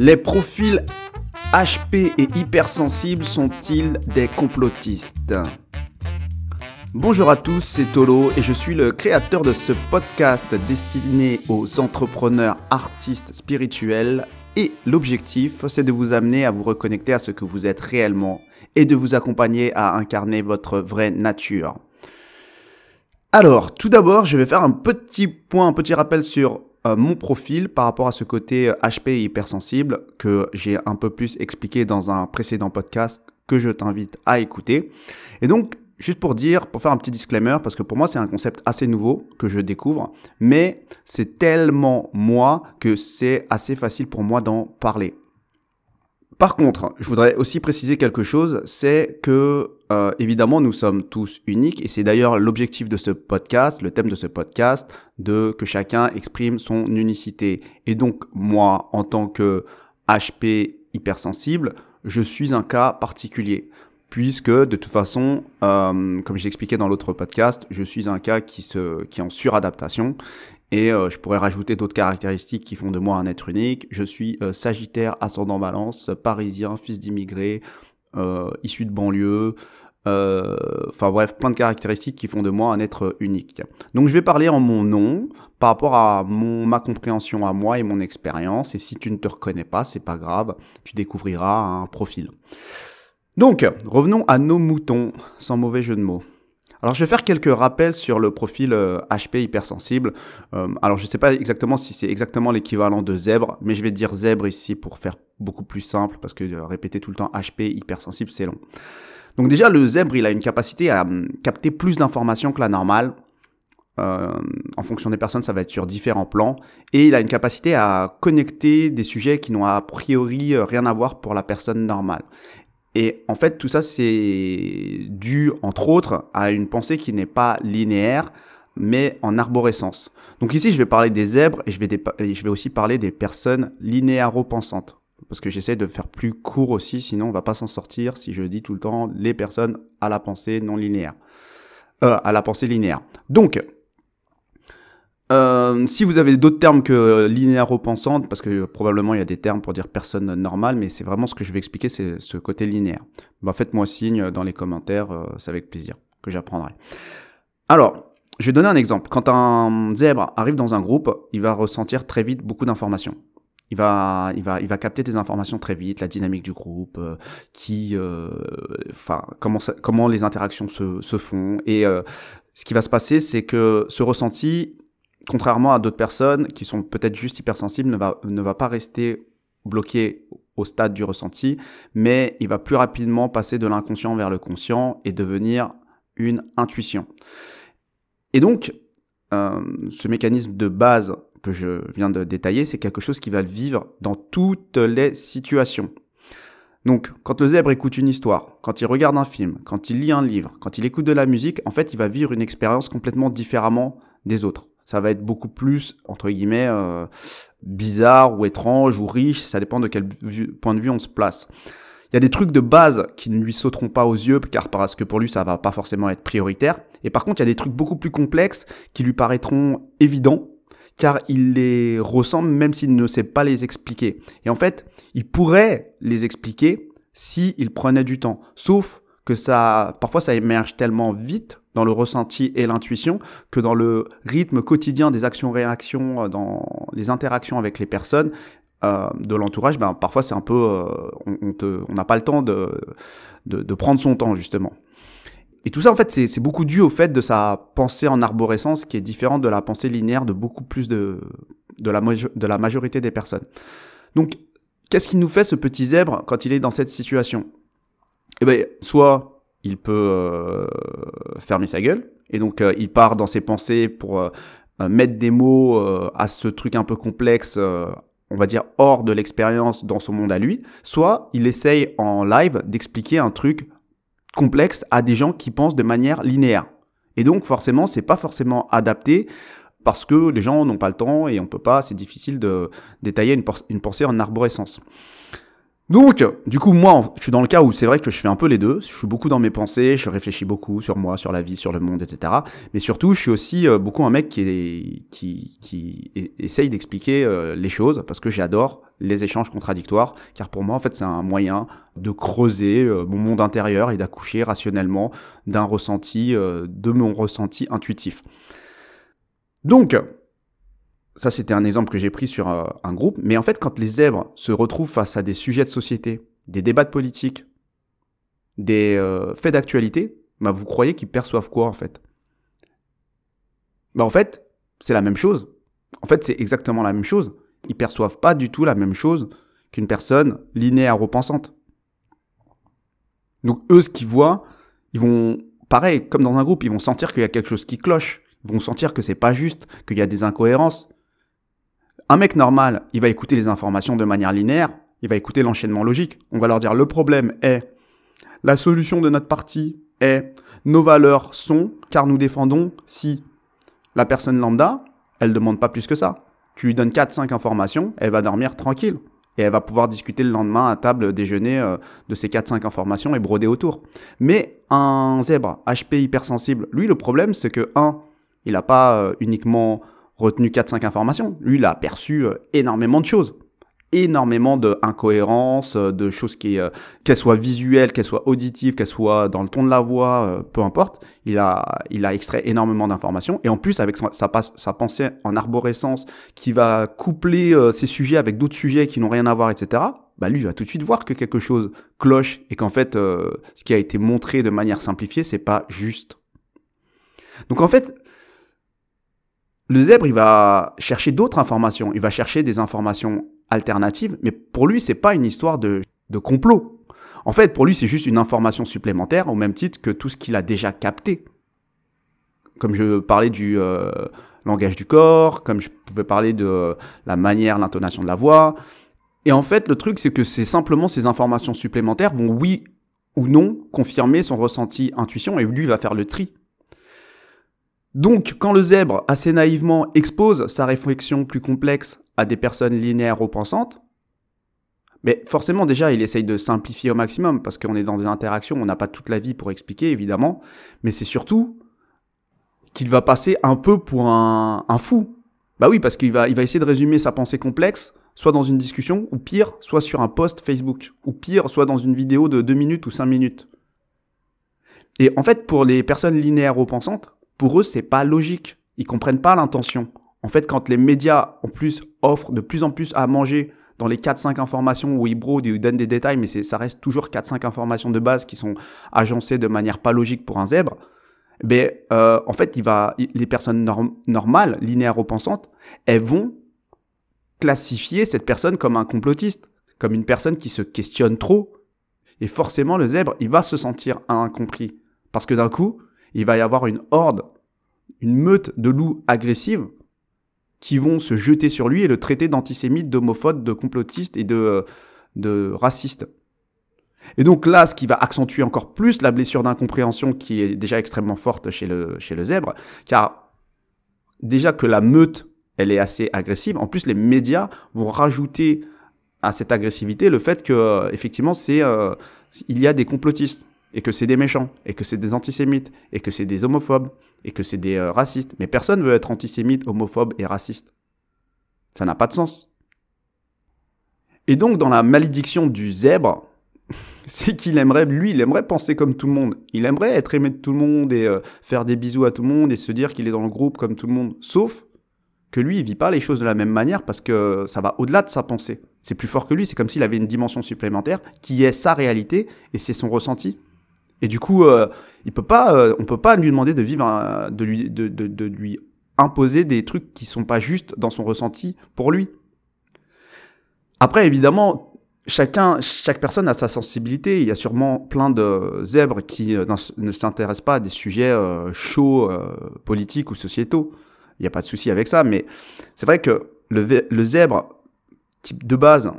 Les profils HP et hypersensibles sont-ils des complotistes Bonjour à tous, c'est Tolo et je suis le créateur de ce podcast destiné aux entrepreneurs, artistes spirituels et l'objectif c'est de vous amener à vous reconnecter à ce que vous êtes réellement et de vous accompagner à incarner votre vraie nature. Alors, tout d'abord, je vais faire un petit point, un petit rappel sur euh, mon profil par rapport à ce côté HP euh, hypersensible que j'ai un peu plus expliqué dans un précédent podcast que je t'invite à écouter. Et donc, juste pour dire, pour faire un petit disclaimer, parce que pour moi c'est un concept assez nouveau que je découvre, mais c'est tellement moi que c'est assez facile pour moi d'en parler. Par contre, je voudrais aussi préciser quelque chose, c'est que euh, évidemment nous sommes tous uniques et c'est d'ailleurs l'objectif de ce podcast, le thème de ce podcast, de que chacun exprime son unicité. Et donc moi, en tant que HP hypersensible, je suis un cas particulier puisque de toute façon, euh, comme j'expliquais dans l'autre podcast, je suis un cas qui, se, qui est en suradaptation et euh, je pourrais rajouter d'autres caractéristiques qui font de moi un être unique. Je suis euh, Sagittaire, ascendant Balance, parisien, fils d'immigré, euh, issu de banlieue. Enfin bref, plein de caractéristiques qui font de moi un être unique. Donc je vais parler en mon nom par rapport à ma compréhension à moi et mon expérience. Et si tu ne te reconnais pas, c'est pas grave, tu découvriras un profil. Donc, revenons à nos moutons, sans mauvais jeu de mots. Alors je vais faire quelques rappels sur le profil HP euh, hypersensible. Euh, alors je ne sais pas exactement si c'est exactement l'équivalent de zèbre, mais je vais dire zèbre ici pour faire beaucoup plus simple parce que euh, répéter tout le temps HP hypersensible c'est long. Donc déjà le zèbre il a une capacité à hum, capter plus d'informations que la normale. en fonction des personnes, ça va être sur différents plans. Et il a une capacité à connecter des sujets qui n'ont a priori rien à voir pour la personne normale. Et en fait, tout ça, c'est dû, entre autres, à une pensée qui n'est pas linéaire, mais en arborescence. Donc ici, je vais parler des zèbres et je vais, aussi parler des personnes linéaro-pensantes. Parce que j'essaie de faire plus court aussi, sinon on va pas s'en sortir si je dis tout le temps les personnes à la pensée non linéaire. Euh, à la pensée linéaire. Donc, euh, si vous avez d'autres termes que linéaro-pensante, parce que probablement il y a des termes pour dire personne normale, mais c'est vraiment ce que je vais expliquer, c'est ce côté linéaire. Bah, faites-moi signe dans les commentaires, euh, c'est avec plaisir que j'apprendrai. Alors, je vais donner un exemple. Quand un zèbre arrive dans un groupe, il va ressentir très vite beaucoup d'informations. Il va, il va, il va capter des informations très vite, la dynamique du groupe, euh, qui, enfin, comment, comment les interactions se, se font. Et ce qui va se passer, c'est que ce ressenti, contrairement à d'autres personnes qui sont peut-être juste hypersensibles, ne va, ne va pas rester bloqué au stade du ressenti, mais il va plus rapidement passer de l'inconscient vers le conscient et devenir une intuition. Et donc, euh, ce mécanisme de base que je viens de détailler, c'est quelque chose qui va le vivre dans toutes les situations. Donc, quand le zèbre écoute une histoire, quand il regarde un film, quand il lit un livre, quand il écoute de la musique, en fait, il va vivre une expérience complètement différemment des autres ça va être beaucoup plus, entre guillemets, euh, bizarre ou étrange ou riche, ça dépend de quel point de vue on se place. Il y a des trucs de base qui ne lui sauteront pas aux yeux, car parce que pour lui, ça va pas forcément être prioritaire. Et par contre, il y a des trucs beaucoup plus complexes qui lui paraîtront évidents, car il les ressent même s'il ne sait pas les expliquer. Et en fait, il pourrait les expliquer s'il prenait du temps. Sauf que ça, parfois ça émerge tellement vite dans le ressenti et l'intuition que dans le rythme quotidien des actions-réactions, euh, dans les interactions avec les personnes, euh, de l'entourage, ben, parfois c'est un peu, euh, on n'a pas le temps de, de, prendre son temps justement. Et tout ça en fait c'est beaucoup dû au fait de sa pensée en arborescence qui est différente de la pensée linéaire de beaucoup plus de, la, de la majorité des personnes. Donc qu'est-ce qui nous fait ce petit zèbre quand il est dans cette situation? Eh ben, soit il peut euh, fermer sa gueule, et donc euh, il part dans ses pensées pour euh, mettre des mots à ce truc un peu complexe, on va dire hors de l'expérience dans son monde à lui, soit il essaye en live d'expliquer un truc complexe à des gens qui pensent de manière linéaire. Et donc forcément, c'est pas forcément adapté parce que les gens n'ont pas le temps et on peut pas, c'est difficile de détailler une pensée en arborescence. Donc, du coup, moi, je suis dans le cas où c'est vrai que je fais un peu les deux. Je suis beaucoup dans mes pensées, je réfléchis beaucoup sur moi, sur la vie, sur le monde, etc. Mais surtout, je suis aussi euh, beaucoup un mec qui, est, qui, qui essaye d'expliquer euh, les choses parce que j'adore les échanges contradictoires. Car pour moi, en fait, c'est un moyen de creuser euh, mon monde intérieur et d'accoucher rationnellement d'un ressenti, de mon ressenti intuitif. Donc, ça c'était un exemple que j'ai pris sur euh, un groupe, mais en fait quand les zèbres se retrouvent face à des sujets de société, des débats de politique, des euh, faits d'actualité, bah vous croyez qu'ils perçoivent quoi en fait? Bah en fait, c'est la même chose. En fait, c'est exactement la même chose. Ils perçoivent pas du tout la même chose qu'une personne linéaire repensante. Donc eux, ce qu'ils voient, ils vont, pareil, comme dans un groupe, ils vont sentir qu'il y a quelque chose qui cloche. Ils vont sentir que c'est pas juste, qu'il y a des incohérences. Un mec normal, il va écouter les informations de manière linéaire, il va écouter l'enchaînement logique. On va leur dire le problème est, la solution de notre parti est, nos valeurs sont, car nous défendons si. La personne lambda, elle demande pas plus que ça. Tu lui donnes 4-5 informations, elle va dormir tranquille. Et elle va pouvoir discuter le lendemain à table déjeuner euh, de ces 4-5 informations et broder autour. Mais un zèbre HP hypersensible, lui le problème c'est que 1. Il n'a pas euh, uniquement retenu 4-5 informations. Lui, il a perçu euh, énormément de choses. Énormément d'incohérences, euh, de choses qui, euh, qu'elles soient visuelles, qu'elles soient auditives, qu'elles soient dans le ton de la voix, peu importe. Il a, il a extrait énormément d'informations. Et en plus, avec sa, sa, pensée en arborescence, qui va coupler ces sujets avec d'autres sujets qui n'ont rien à voir, etc., bah lui, il va tout de suite voir que quelque chose cloche et qu'en fait, ce qui a été montré de manière simplifiée, c'est pas juste. Donc en fait, le zèbre, il va chercher d'autres informations, il va chercher des informations alternatives, mais pour lui, c'est pas une histoire de, de complot. En fait, pour lui, c'est juste une information supplémentaire, au même titre que tout ce qu'il a déjà capté. Comme je parlais du euh, langage du corps, comme je pouvais parler de la manière, l'intonation de la voix. Et en fait, le truc, c'est que c'est simplement ces informations supplémentaires vont, oui ou non, confirmer son ressenti intuition, et lui va faire le tri. Donc, quand le zèbre, assez naïvement, expose sa réflexion plus complexe à des personnes linéaires ou pensantes, mais forcément, déjà, il essaye de simplifier au maximum, parce qu'on est dans des interactions, on n'a pas toute la vie pour expliquer, évidemment, mais c'est surtout qu'il va passer un peu pour un, fou. Bah oui, parce qu'il va, il va essayer de résumer sa pensée complexe, soit dans une discussion, ou pire, soit sur un post Facebook, ou pire, soit dans une vidéo de 2 minutes ou 5 minutes. Et en fait, pour les personnes linéaires ou pensantes, pour eux, c'est pas logique. Ils comprennent pas l'intention. En fait, quand les médias, en plus, offrent de plus en plus à manger dans les 4-5 informations où ils brodent et ils donnent des détails, mais ça reste toujours 4-5 informations de base qui sont agencées de manière pas logique pour un zèbre, ben, euh, en fait, il va, les personnes normales, linéaires ou pensantes, elles vont classifier cette personne comme un complotiste, comme une personne qui se questionne trop. Et forcément, le zèbre, il va se sentir incompris. Parce que d'un coup, il va y avoir une horde, une meute de loups agressives qui vont se jeter sur lui et le traiter d'antisémite, d'homophobe, de complotiste et de, de raciste. Et donc là, ce qui va accentuer encore plus la blessure d'incompréhension qui est déjà extrêmement forte chez le, chez le zèbre, car déjà que la meute, elle est assez agressive, en plus les médias vont rajouter à cette agressivité le fait que euh, effectivement c'est euh, il y a des complotistes et que c'est des méchants, et que c'est des antisémites, et que c'est des homophobes, et que c'est des euh, racistes. Mais personne veut être antisémite, homophobe et raciste. Ça n'a pas de sens. Et donc, dans la malédiction du zèbre, c'est qu'il aimerait, lui, il aimerait penser comme tout le monde. Il aimerait être aimé de tout le monde et euh, faire des bisous à tout le monde et se dire qu'il est dans le groupe comme tout le monde. Sauf que lui, il vit pas les choses de la même manière parce que ça va au-delà de sa pensée. C'est plus fort que lui. C'est comme s'il avait une dimension supplémentaire qui est sa réalité et c'est son ressenti. Et du coup, euh, il peut pas, euh, on peut pas lui demander de vivre, de lui, imposer des trucs qui sont pas justes dans son ressenti pour lui. Après, évidemment, chacun, chaque personne a sa sensibilité. Il y a sûrement plein de zèbres qui euh, ne s'intéressent pas à des sujets chauds, politiques ou sociétaux. Il n'y a pas de souci avec ça, mais c'est vrai que le, le zèbre, type de base,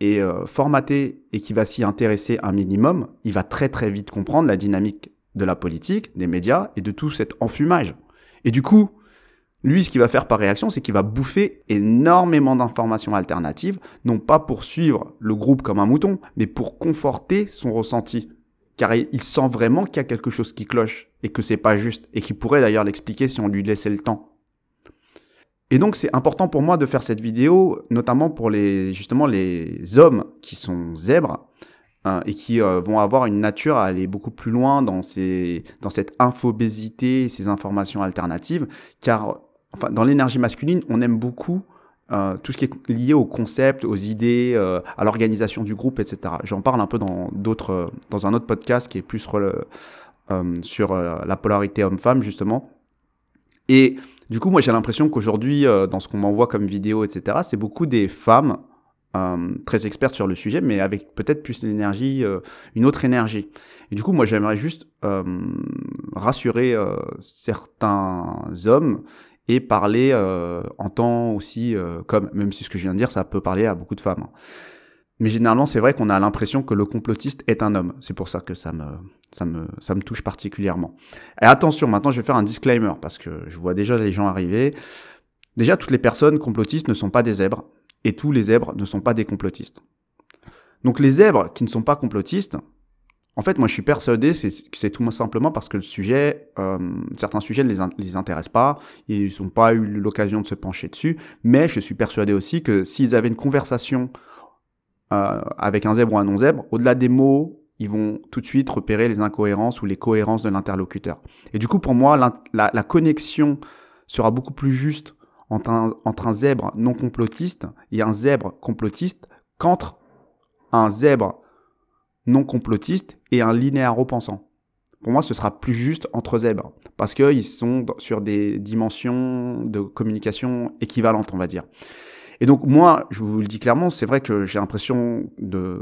est euh, formaté et qui va s'y intéresser un minimum, il va très très vite comprendre la dynamique de la politique, des médias et de tout cet enfumage. Et du coup, Lui, ce qu'il va faire par réaction, c'est qu'il va bouffer énormément d'informations alternatives, non pas pour suivre le groupe comme un mouton, mais pour conforter son ressenti. Car il sent vraiment qu'il y a quelque chose qui cloche et que c'est pas juste, et qu'il pourrait d'ailleurs l'expliquer si on lui laissait le temps. Et donc c'est important pour moi de faire cette vidéo, notamment pour les justement les hommes qui sont zèbres hein, et qui euh, vont avoir une nature à aller beaucoup plus loin dans ces dans cette infobésité, ces informations alternatives, car enfin dans l'énergie masculine, on aime beaucoup euh, tout ce qui est lié au concept, aux idées, euh, à l'organisation du groupe, etc. J'en parle un peu dans d'autres, dans un autre podcast qui est plus sur la polarité homme-femme justement. Et du coup, moi, j'ai l'impression qu'aujourd'hui, euh, dans ce qu'on m'envoie comme vidéo, etc., c'est beaucoup des femmes euh, très expertes sur le sujet, mais avec peut-être plus d'énergie, euh, une autre énergie. Et du coup, moi, j'aimerais juste rassurer certains hommes et parler en temps aussi comme, même si ce que je viens de dire, ça peut parler à beaucoup de femmes. Mais généralement, c'est vrai qu'on a l'impression que le complotiste est un homme. C'est pour ça que ça me, ça me, ça me touche particulièrement. Et attention, maintenant, je vais faire un disclaimer parce que je vois déjà les gens arriver. Déjà, toutes les personnes complotistes ne sont pas des zèbres et tous les zèbres ne sont pas des complotistes. Donc, les zèbres qui ne sont pas complotistes, en fait, moi, je suis persuadé c'est tout simplement parce que le sujet, euh, certains sujets ne les, les intéressent pas, ils n'ont pas eu l'occasion de se pencher dessus, mais je suis persuadé aussi que s'ils avaient une conversation euh, avec un zèbre ou un non-zèbre, au-delà des mots, ils vont tout de suite repérer les incohérences ou les cohérences de l'interlocuteur. Et du coup, pour moi, la, connexion sera beaucoup plus juste entre un, entre un zèbre non complotiste et un zèbre complotiste qu'entre un zèbre non complotiste et un linéaro-pensant. Pour moi, ce sera plus juste entre zèbres, parce qu'ils sont sur des dimensions de communication équivalentes, on va dire. Et donc moi, je vous le dis clairement, c'est vrai que j'ai l'impression de,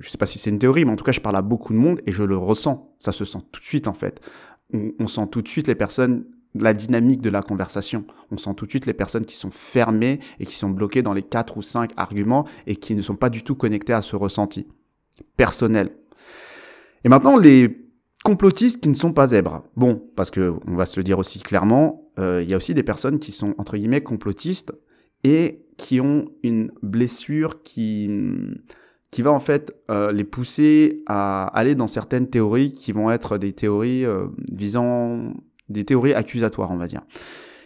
je sais pas si c'est une théorie, mais en tout cas, je parle à beaucoup de monde et je le ressens. Ça se sent tout de suite en fait. On, sent tout de suite les personnes, la dynamique de la conversation. On sent tout de suite les personnes qui sont fermées et qui sont bloquées dans les quatre ou cinq arguments et qui ne sont pas du tout connectées à ce ressenti personnel. Et maintenant, les complotistes qui ne sont pas zèbres. Bon, parce que on va se le dire aussi clairement, euh, il y a aussi des personnes qui sont entre guillemets complotistes et qui ont une blessure qui, qui va en fait euh, les pousser à aller dans certaines théories qui vont être des théories euh, visant des théories accusatoires, on va dire.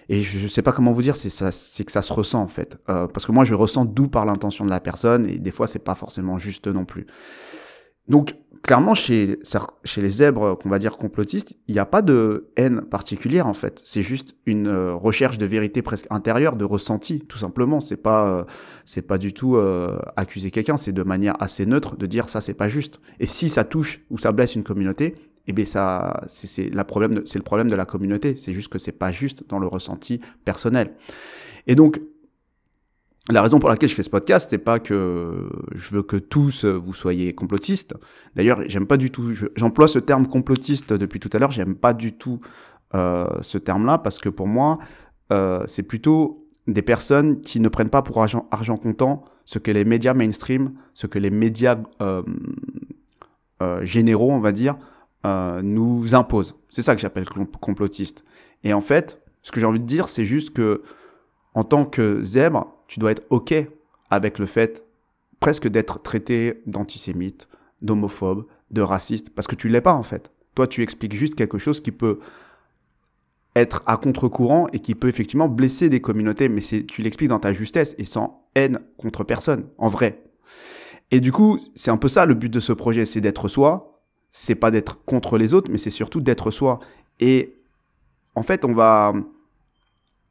Et je ne sais pas comment vous dire, c'est que ça se ressent en fait, euh, parce que moi je ressens d'où par l'intention de la personne et des fois c'est pas forcément juste non plus. Donc clairement, chez, chez les zèbres qu'on va dire complotistes, il n'y a pas de haine particulière en fait. C'est juste une euh, recherche de vérité presque intérieure, de ressenti, tout simplement. C'est pas, euh, c'est pas du tout euh, accuser quelqu'un. C'est de manière assez neutre de dire ça, c'est pas juste. Et si ça touche ou ça blesse une communauté, eh bien ça, c'est le problème de la communauté. C'est juste que c'est pas juste dans le ressenti personnel. Et donc la raison pour laquelle je fais ce podcast, c'est pas que je veux que tous vous soyez complotistes. D'ailleurs, j'aime pas du tout. J'emploie ce terme complotiste depuis tout à l'heure. J'aime pas du tout euh, ce terme-là parce que pour moi, euh, c'est plutôt des personnes qui ne prennent pas pour argent, argent comptant ce que les médias mainstream, ce que les médias euh, euh généraux, on va dire, euh, nous imposent. C'est ça que j'appelle complotiste. Et en fait, ce que j'ai envie de dire, c'est juste que en tant que zèbre, tu dois être OK avec le fait presque d'être traité d'antisémite, d'homophobe, de raciste, parce que tu l'es pas en fait. Toi, tu expliques juste quelque chose qui peut être à contre-courant et qui peut effectivement blesser des communautés, mais tu l'expliques dans ta justesse et sans haine contre personne, en vrai. Et du coup, c'est un peu ça le but de ce projet, c'est d'être soi. C'est pas d'être contre les autres, mais c'est surtout d'être soi. Et en fait, on va,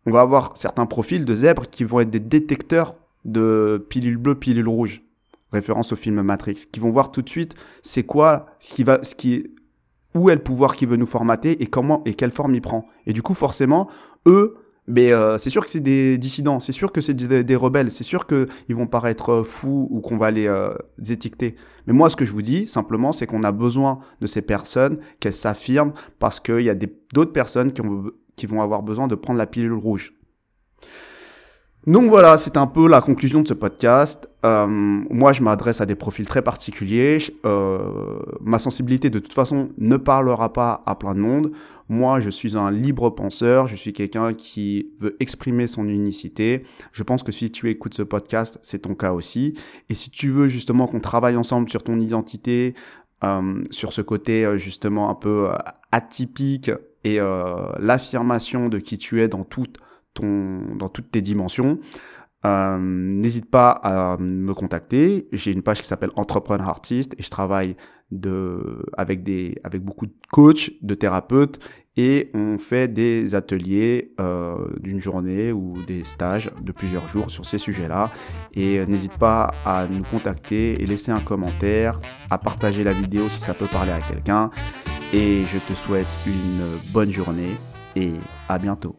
on va avoir certains profils de zèbres qui vont être des détecteurs de pilules bleues, pilules rouges, référence au film Matrix, qui vont voir tout de suite c'est quoi ce qui va, ce qui, où est le pouvoir qui veut nous formater et comment et quelle forme il prend. Et du coup, forcément, eux, mais euh, c'est sûr que c'est des dissidents, c'est sûr que c'est des, rebelles, c'est sûr qu'ils vont paraître euh, fous ou qu'on va les euh, étiqueter. Mais moi, ce que je vous dis, simplement, c'est qu'on a besoin de ces personnes, qu'elles s'affirment, parce qu'il y a d'autres personnes qui ont qui vont avoir besoin de prendre la pilule rouge. Donc voilà, c'est un peu la conclusion de ce podcast. Euh, moi, je m'adresse à des profils très particuliers. Euh, ma sensibilité, de toute façon, ne parlera pas à plein de monde. Moi, je suis un libre penseur. Je suis quelqu'un qui veut exprimer son unicité. Je pense que si tu écoutes ce podcast, c'est ton cas aussi. Et si tu veux justement qu'on travaille ensemble sur ton identité, euh, sur ce côté justement un peu atypique et l'affirmation de qui tu es dans toute dans toutes tes dimensions, euh, n'hésite pas à me contacter. J'ai une page qui s'appelle Entrepreneur Artist et je travaille avec, beaucoup de coachs, de thérapeutes et on fait des ateliers euh, d'une journée ou des stages de plusieurs jours sur ces sujets-là. Et euh, n'hésite pas à nous contacter et laisser un commentaire, à partager la vidéo si ça peut parler à quelqu'un. Et je te souhaite une bonne journée et à bientôt.